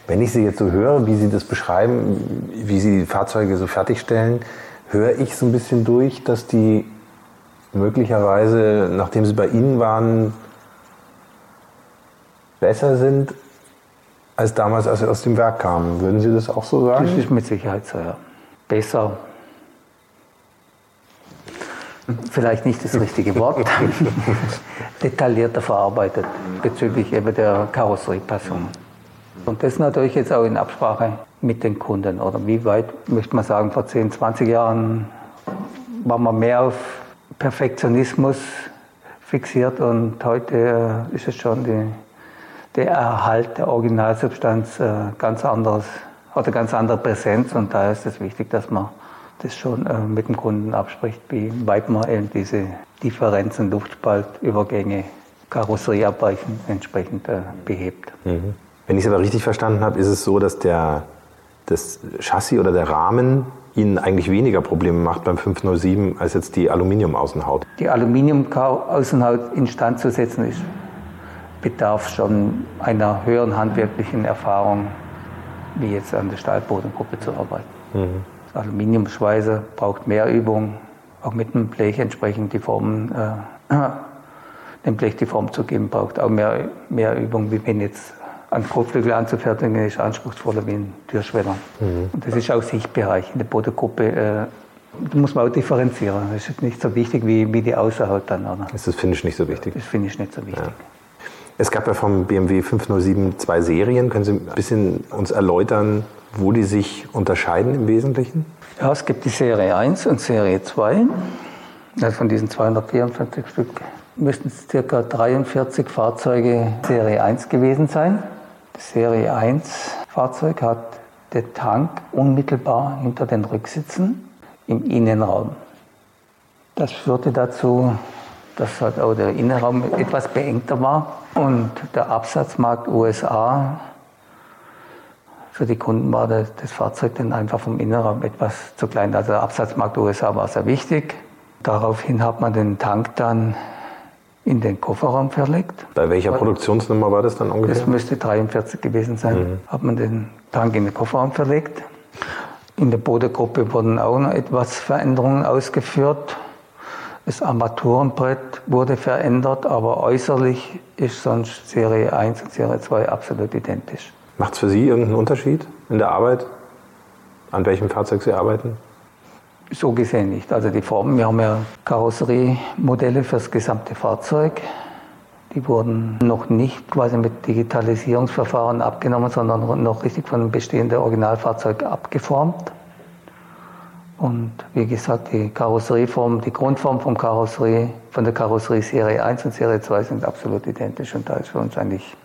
Wenn ich Sie jetzt so höre, wie Sie das beschreiben, wie Sie die Fahrzeuge so fertigstellen, höre ich so ein bisschen durch, dass die möglicherweise, nachdem sie bei Ihnen waren, besser sind als damals, als sie aus dem Werk kamen. Würden Sie das auch so Das sagen? ist mit Sicherheit so, ja. Besser. Vielleicht nicht das richtige Wort. Detaillierter verarbeitet bezüglich eben der Karosseriepassung. Und das natürlich jetzt auch in Absprache mit den Kunden. Oder wie weit, möchte man sagen, vor 10, 20 Jahren war man mehr auf Perfektionismus fixiert und heute äh, ist es schon die, der Erhalt der Originalsubstanz äh, ganz anderes, hat eine ganz andere Präsenz und daher ist es wichtig, dass man das schon äh, mit dem Kunden abspricht, wie weit man eben diese Differenzen, Luftspaltübergänge, Karosserieabweichen entsprechend äh, behebt. Wenn ich es aber richtig verstanden habe, ist es so, dass der, das Chassis oder der Rahmen Ihnen eigentlich weniger Probleme macht beim 507 als jetzt die Aluminium-Außenhaut. Die Aluminium-Außenhaut instand zu setzen, ist, bedarf schon einer höheren handwerklichen Erfahrung, wie jetzt an der Stahlbodengruppe zu arbeiten. Das Aluminiumschweißer braucht mehr Übung, auch mit dem Blech entsprechend die Formen, äh, dem Blech die Form zu geben, braucht auch mehr, mehr Übung, wie wenn jetzt ein Kotflügel anzufertigen, ist anspruchsvoller wie ein Türschweller. Und das ist auch Sichtbereich in der Bodengruppe. Äh, da muss man auch differenzieren. Das ist nicht so wichtig wie, wie die Außenhaut dann. Oder? Ist das Finish nicht so wichtig? Das finde ich nicht so wichtig. Es gab ja vom BMW 507 zwei Serien. Können Sie ein bisschen uns erläutern, wo die sich unterscheiden im Wesentlichen? Ja, es gibt die Serie 1 und Serie 2. Also von diesen 254 Stück müssten es ca. 43 Fahrzeuge Serie 1 gewesen sein. Das Serie 1 Fahrzeug hat den Tank unmittelbar hinter den Rücksitzen im Innenraum. Das führte dazu, dass halt auch der Innenraum etwas beengter war und der Absatzmarkt USA für die Kunden war das, das Fahrzeug dann einfach vom Innenraum etwas zu klein. Also der Absatzmarkt USA war sehr wichtig. Daraufhin hat man den Tank dann in den Kofferraum verlegt. Bei welcher Produktionsnummer war das dann Das ungefähr? müsste 43 gewesen sein. Hat man den Tank in den Kofferraum verlegt. In der Bodengruppe wurden auch noch etwas Veränderungen ausgeführt. Das Armaturenbrett wurde verändert, aber äußerlich ist sonst Serie 1 und Serie 2 absolut identisch. Macht es für Sie irgendeinen Unterschied in der Arbeit? An welchem Fahrzeug Sie arbeiten? So gesehen nicht. Also die Formen, wir haben ja Karosseriemodelle für das gesamte Fahrzeug. Die wurden noch nicht quasi mit Digitalisierungsverfahren abgenommen, sondern noch richtig von dem bestehenden Originalfahrzeug abgeformt. Und wie gesagt, die Karosserieform, die Grundform vom Karosserie, von der Karosserie Serie 1 und Serie 2 sind absolut identisch und da ist für uns eigentlich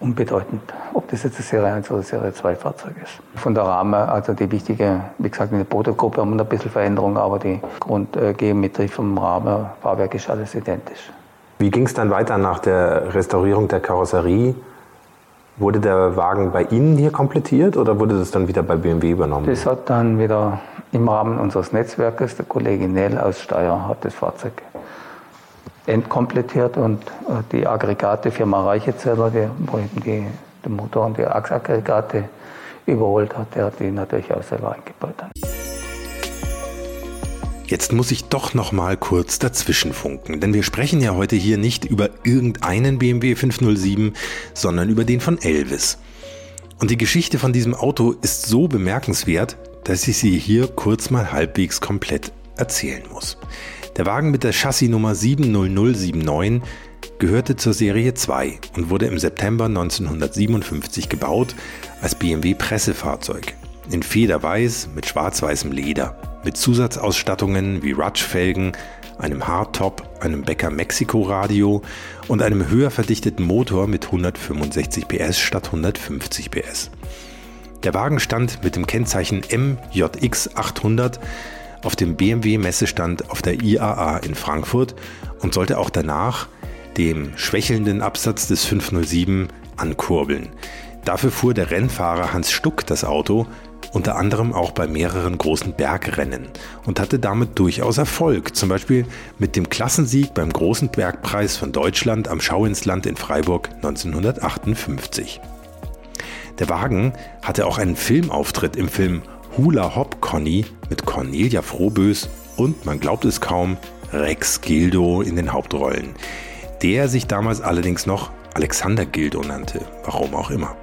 unbedeutend, ob das jetzt ein Serie 1 oder Serie 2 Fahrzeug ist. Von der Rahmen, also die wichtige, wie gesagt, in der Bodengruppe haben wir ein bisschen Veränderung, aber die Grundgeometrie vom Rahmen, Fahrwerk ist alles identisch. Wie ging es dann weiter nach der Restaurierung der Karosserie? Wurde der Wagen bei Ihnen hier komplettiert oder wurde das dann wieder bei BMW übernommen? Das hat dann wieder im Rahmen unseres Netzwerkes, der Kollege Nell aus Steyr hat das Fahrzeug entkomplettiert und äh, die Aggregate Firma Reichezeller, die, wo eben die, den Motor und die Achsaggregate überholt hat, der hat die natürlich auch selber eingebaut. Dann. Jetzt muss ich doch noch mal kurz dazwischen funken, denn wir sprechen ja heute hier nicht über irgendeinen BMW 507, sondern über den von Elvis. Und die Geschichte von diesem Auto ist so bemerkenswert, dass ich sie hier kurz mal halbwegs komplett erzählen muss. Der Wagen mit der Chassisnummer 70079 gehörte zur Serie 2 und wurde im September 1957 gebaut als BMW Pressefahrzeug. In Federweiß mit schwarz-weißem Leder, mit Zusatzausstattungen wie Rutschfelgen, einem Hardtop, einem Becker Mexiko Radio und einem höher verdichteten Motor mit 165 PS statt 150 PS. Der Wagen stand mit dem Kennzeichen MJX 800 auf dem BMW Messestand auf der IAA in Frankfurt und sollte auch danach dem schwächelnden Absatz des 507 ankurbeln. Dafür fuhr der Rennfahrer Hans Stuck das Auto unter anderem auch bei mehreren großen Bergrennen und hatte damit durchaus Erfolg, zum Beispiel mit dem Klassensieg beim Großen Bergpreis von Deutschland am Schauinsland in Freiburg 1958. Der Wagen hatte auch einen Filmauftritt im Film Hula Hop Conny mit Cornelia Frohbös und, man glaubt es kaum, Rex Gildo in den Hauptrollen, der sich damals allerdings noch Alexander Gildo nannte, warum auch immer.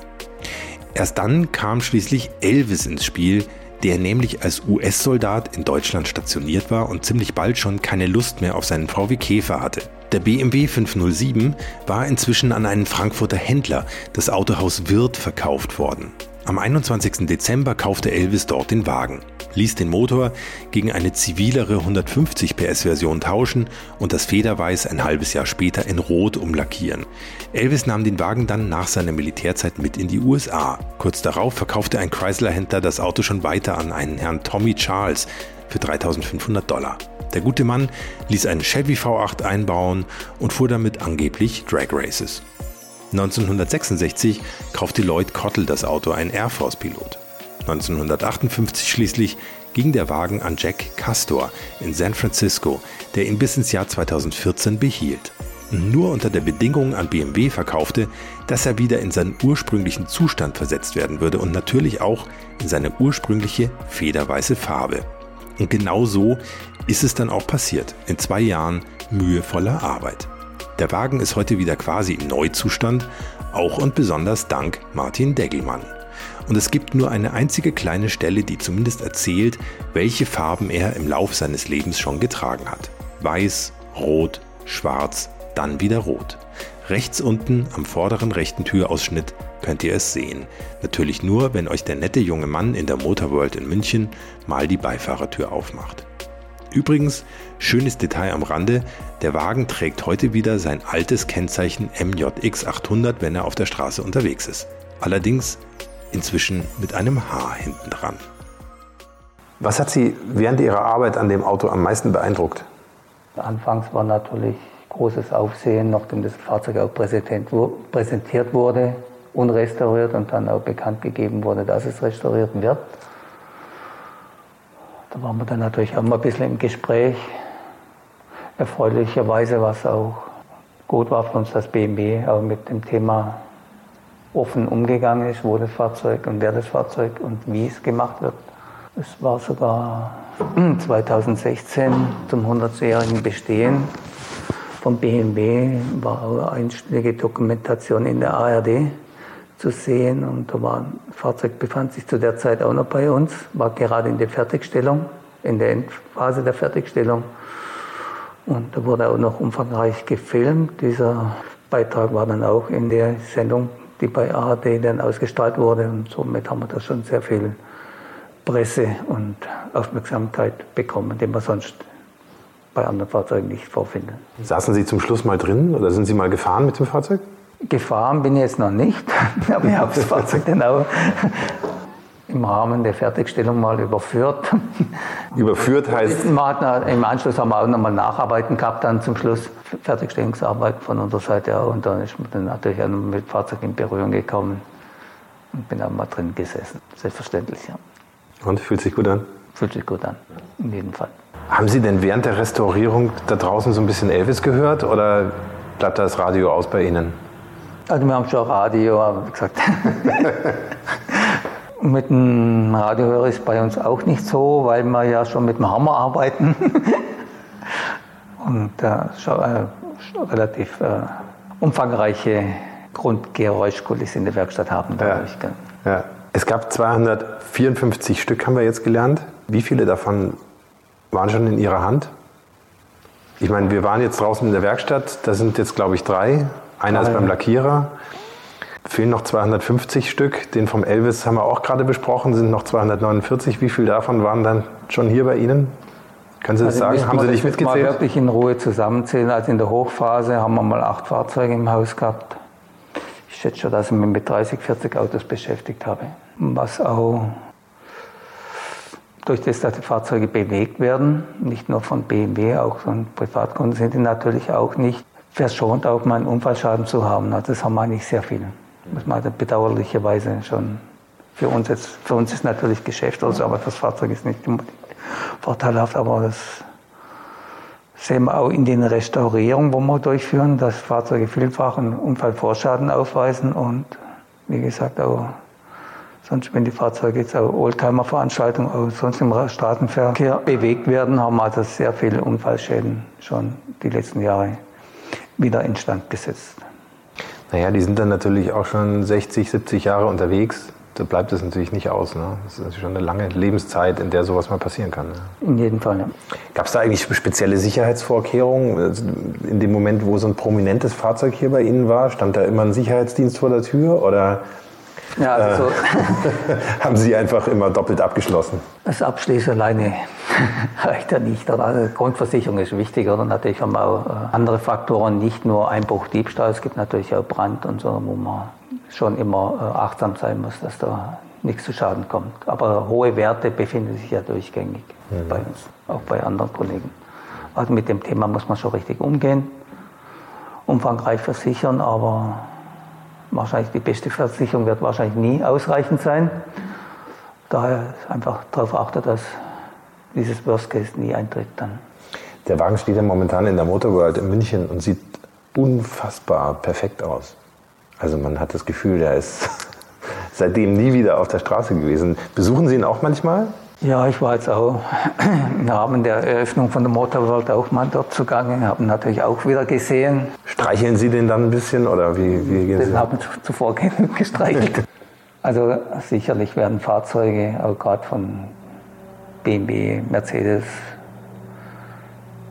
Erst dann kam schließlich Elvis ins Spiel, der nämlich als US-Soldat in Deutschland stationiert war und ziemlich bald schon keine Lust mehr auf seinen VW Käfer hatte. Der BMW 507 war inzwischen an einen Frankfurter Händler, das Autohaus Wirth, verkauft worden. Am 21. Dezember kaufte Elvis dort den Wagen, ließ den Motor gegen eine zivilere 150 PS Version tauschen und das Federweiß ein halbes Jahr später in Rot umlackieren. Elvis nahm den Wagen dann nach seiner Militärzeit mit in die USA. Kurz darauf verkaufte ein Chrysler-Händler das Auto schon weiter an einen Herrn Tommy Charles für 3500 Dollar. Der gute Mann ließ einen Chevy V8 einbauen und fuhr damit angeblich Drag Races. 1966 kaufte Lloyd Cottle das Auto, ein Air Force-Pilot. 1958 schließlich ging der Wagen an Jack Castor in San Francisco, der ihn bis ins Jahr 2014 behielt. Nur unter der Bedingung an BMW verkaufte, dass er wieder in seinen ursprünglichen Zustand versetzt werden würde und natürlich auch in seine ursprüngliche federweiße Farbe. Und genau so ist es dann auch passiert, in zwei Jahren mühevoller Arbeit. Der Wagen ist heute wieder quasi im Neuzustand, auch und besonders dank Martin Degelmann. Und es gibt nur eine einzige kleine Stelle, die zumindest erzählt, welche Farben er im Lauf seines Lebens schon getragen hat. Weiß, Rot, Schwarz, dann wieder Rot. Rechts unten am vorderen rechten Türausschnitt könnt ihr es sehen. Natürlich nur, wenn euch der nette junge Mann in der Motorworld in München mal die Beifahrertür aufmacht. Übrigens, schönes Detail am Rande, der Wagen trägt heute wieder sein altes Kennzeichen MJX 800, wenn er auf der Straße unterwegs ist. Allerdings inzwischen mit einem H hinten dran. Was hat Sie während Ihrer Arbeit an dem Auto am meisten beeindruckt? Anfangs war natürlich großes Aufsehen, nachdem das Fahrzeug auch präsentiert wurde, unrestauriert und dann auch bekannt gegeben wurde, dass es restauriert wird. Da waren wir dann natürlich auch mal ein bisschen im Gespräch. Erfreulicherweise war es auch gut war für uns, dass BMW auch mit dem Thema offen umgegangen ist, wo das Fahrzeug und wer das Fahrzeug und wie es gemacht wird. Es war sogar 2016 zum 100-jährigen Bestehen von BMW, war auch einstündige Dokumentation in der ARD zu sehen. Und da war, das Fahrzeug befand sich zu der Zeit auch noch bei uns, war gerade in der Fertigstellung, in der Endphase der Fertigstellung. Und da wurde auch noch umfangreich gefilmt. Dieser Beitrag war dann auch in der Sendung, die bei ARD dann ausgestrahlt wurde. Und somit haben wir da schon sehr viel Presse und Aufmerksamkeit bekommen, die wir sonst bei anderen Fahrzeugen nicht vorfinden. Saßen Sie zum Schluss mal drin oder sind Sie mal gefahren mit dem Fahrzeug? Gefahren bin ich jetzt noch nicht, aber ich habe das Fahrzeug dann auch im Rahmen der Fertigstellung mal überführt. Überführt heißt? Im Anschluss haben wir auch nochmal Nacharbeiten gehabt, dann zum Schluss Fertigstellungsarbeit von unserer Seite auch. Und dann ist man dann natürlich auch mit dem Fahrzeug in Berührung gekommen und bin auch mal drin gesessen. Selbstverständlich, ja. Und fühlt sich gut an? Fühlt sich gut an, in jedem Fall. Haben Sie denn während der Restaurierung da draußen so ein bisschen Elvis gehört oder bleibt das Radio aus bei Ihnen? Also wir haben schon Radio, aber wie gesagt, mit dem Radiohörer ist bei uns auch nicht so, weil wir ja schon mit dem Hammer arbeiten und äh, schon, äh, schon relativ äh, umfangreiche Grundgeräuschkulisse in der Werkstatt haben. Ja. Ich, ja. Es gab 254 Stück, haben wir jetzt gelernt. Wie viele davon waren schon in Ihrer Hand? Ich meine, wir waren jetzt draußen in der Werkstatt, da sind jetzt, glaube ich, drei. Einer ist beim Lackierer. Fehlen noch 250 Stück. Den vom Elvis haben wir auch gerade besprochen, sind noch 249. Wie viel davon waren dann schon hier bei Ihnen? Können Sie das Also sagen? Haben Sie nicht das jetzt mal mitgezählt? wirklich in Ruhe zusammenzählen. Also in der Hochphase haben wir mal acht Fahrzeuge im Haus gehabt. Ich schätze schon, dass ich mich mit 30, 40 Autos beschäftigt habe. Was auch durch das, dass die Fahrzeuge bewegt werden, nicht nur von BMW, auch von Privatkunden sind die natürlich auch nicht verschont, auch mal einen Unfallschaden zu haben. Das haben wir eigentlich sehr viele. Muss man bedauerlicherweise schon für uns jetzt, für uns ist natürlich Geschäft, also, aber das Fahrzeug ist nicht vorteilhaft, aber das sehen wir auch in den Restaurierungen, wo wir durchführen, dass Fahrzeuge vielfach einen Unfallvorschaden aufweisen und wie gesagt auch sonst, wenn die Fahrzeuge jetzt auch Oldtimer-Veranstaltungen auch sonst im Straßenverkehr bewegt werden, haben wir also sehr viele Unfallschäden schon die letzten Jahre wieder instand gesetzt. Naja, die sind dann natürlich auch schon 60, 70 Jahre unterwegs. Da bleibt es natürlich nicht aus. Ne? Das ist natürlich schon eine lange Lebenszeit, in der sowas mal passieren kann. Ne? In jedem Fall. Ja. Gab es da eigentlich spezielle Sicherheitsvorkehrungen? In dem Moment, wo so ein prominentes Fahrzeug hier bei Ihnen war, stand da immer ein Sicherheitsdienst vor der Tür oder Ja, also so, haben Sie einfach immer doppelt abgeschlossen? das Abschließen alleine reicht ja nicht. Also Grundversicherung ist wichtig, oder? Natürlich haben wir auch äh, andere Faktoren, nicht nur Einbruch, Diebstahl, es gibt natürlich auch Brand und so, wo man schon immer äh, achtsam sein muss, dass da nichts zu Schaden kommt. Aber hohe Werte befinden sich ja durchgängig bei uns, auch bei anderen Kollegen. Also mit dem Thema muss man schon richtig umgehen, umfangreich versichern, aber wahrscheinlich die beste Versicherung wird wahrscheinlich nie ausreichend sein. Daher einfach darauf achten, dass dieses Worst Case nie eintritt dann. Der Wagen steht ja momentan in der Motor World in München und sieht unfassbar perfekt aus. Also man hat das Gefühl, der ist seitdem nie wieder auf der Straße gewesen. Besuchen Sie ihn auch manchmal? Ja, ich war jetzt auch im Rahmen der Eröffnung von der Motorworld auch mal dort zugange, habe natürlich auch wieder gesehen. Streicheln Sie den dann ein bisschen oder wie, wie gehen Sie? Den haben zuvor gestreichelt. Also sicherlich werden Fahrzeuge, auch gerade von BMW, Mercedes,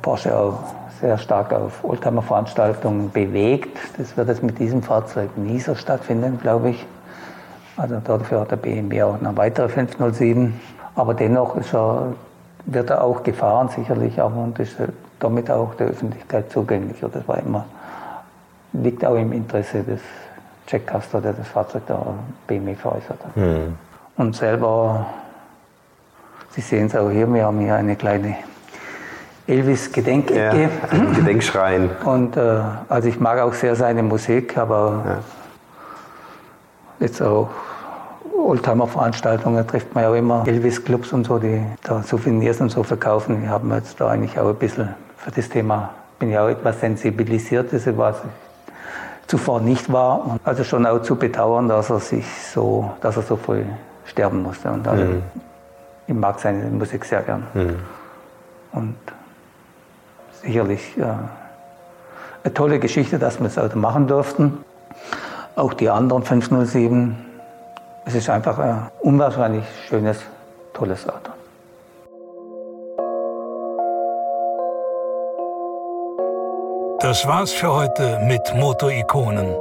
Porsche auch sehr stark auf Oldtimer-Veranstaltungen bewegt. Das wird jetzt mit diesem Fahrzeug nie so stattfinden, glaube ich. Also dafür hat der BMW auch eine weitere 507. Aber dennoch er, wird er auch gefahren, sicherlich, aber und ist damit auch der Öffentlichkeit zugänglich. Das war immer, liegt auch im Interesse des Jack Castor, der das Fahrzeug der BMW veräußert hat. Und selber, Sie sehen es auch hier, wir haben hier eine kleine Elvis-Gedenkecke. Ja, ein Gedenkschrein. Und äh, also ich mag auch sehr seine Musik, aber jetzt auch Oldtimer-Veranstaltungen trifft man ja immer Elvis-Clubs und so, die da Souvenirs und so verkaufen. Wir haben jetzt da eigentlich auch ein bisschen für das Thema, bin ja auch etwas sensibilisiert, das was ich zuvor nicht war. Und also schon auch zu bedauern, dass er sich so, dass er so früh sterben musste. Und also, ich mag seine Musik sehr gern. Und sicherlich ja, eine tolle Geschichte, dass wir das Auto machen durften. Auch die anderen 507. Es ist einfach ein unwahrscheinlich schönes, tolles Auto. Das war's für heute mit Motorikonen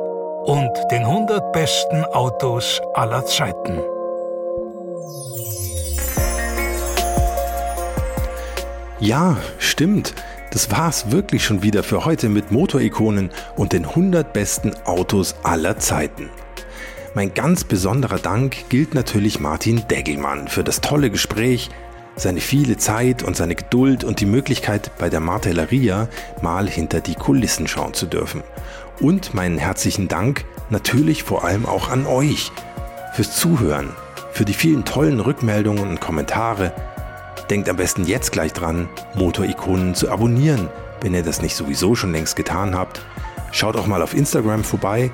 und den 100 besten Autos aller Zeiten. Ja, stimmt. Das war's wirklich schon wieder für heute mit Motorikonen und den 100 besten Autos aller Zeiten. Mein ganz besonderer Dank gilt natürlich Martin Deggelmann für das tolle Gespräch, seine viele Zeit und seine Geduld und die Möglichkeit, bei der Martelleria mal hinter die Kulissen schauen zu dürfen. Und meinen herzlichen Dank natürlich vor allem auch an euch fürs Zuhören, für die vielen tollen Rückmeldungen und Kommentare. Denkt am besten jetzt gleich dran, Motorikonen zu abonnieren, wenn ihr das nicht sowieso schon längst getan habt. Schaut auch mal auf Instagram vorbei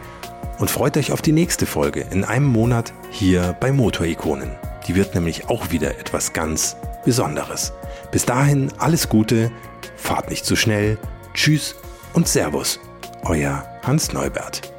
und freut euch auf die nächste Folge in einem Monat hier bei Motorikonen. Die wird nämlich auch wieder etwas ganz Besonderes. Bis dahin alles Gute, fahrt nicht zu schnell, tschüss und Servus, euer Hans Neubert.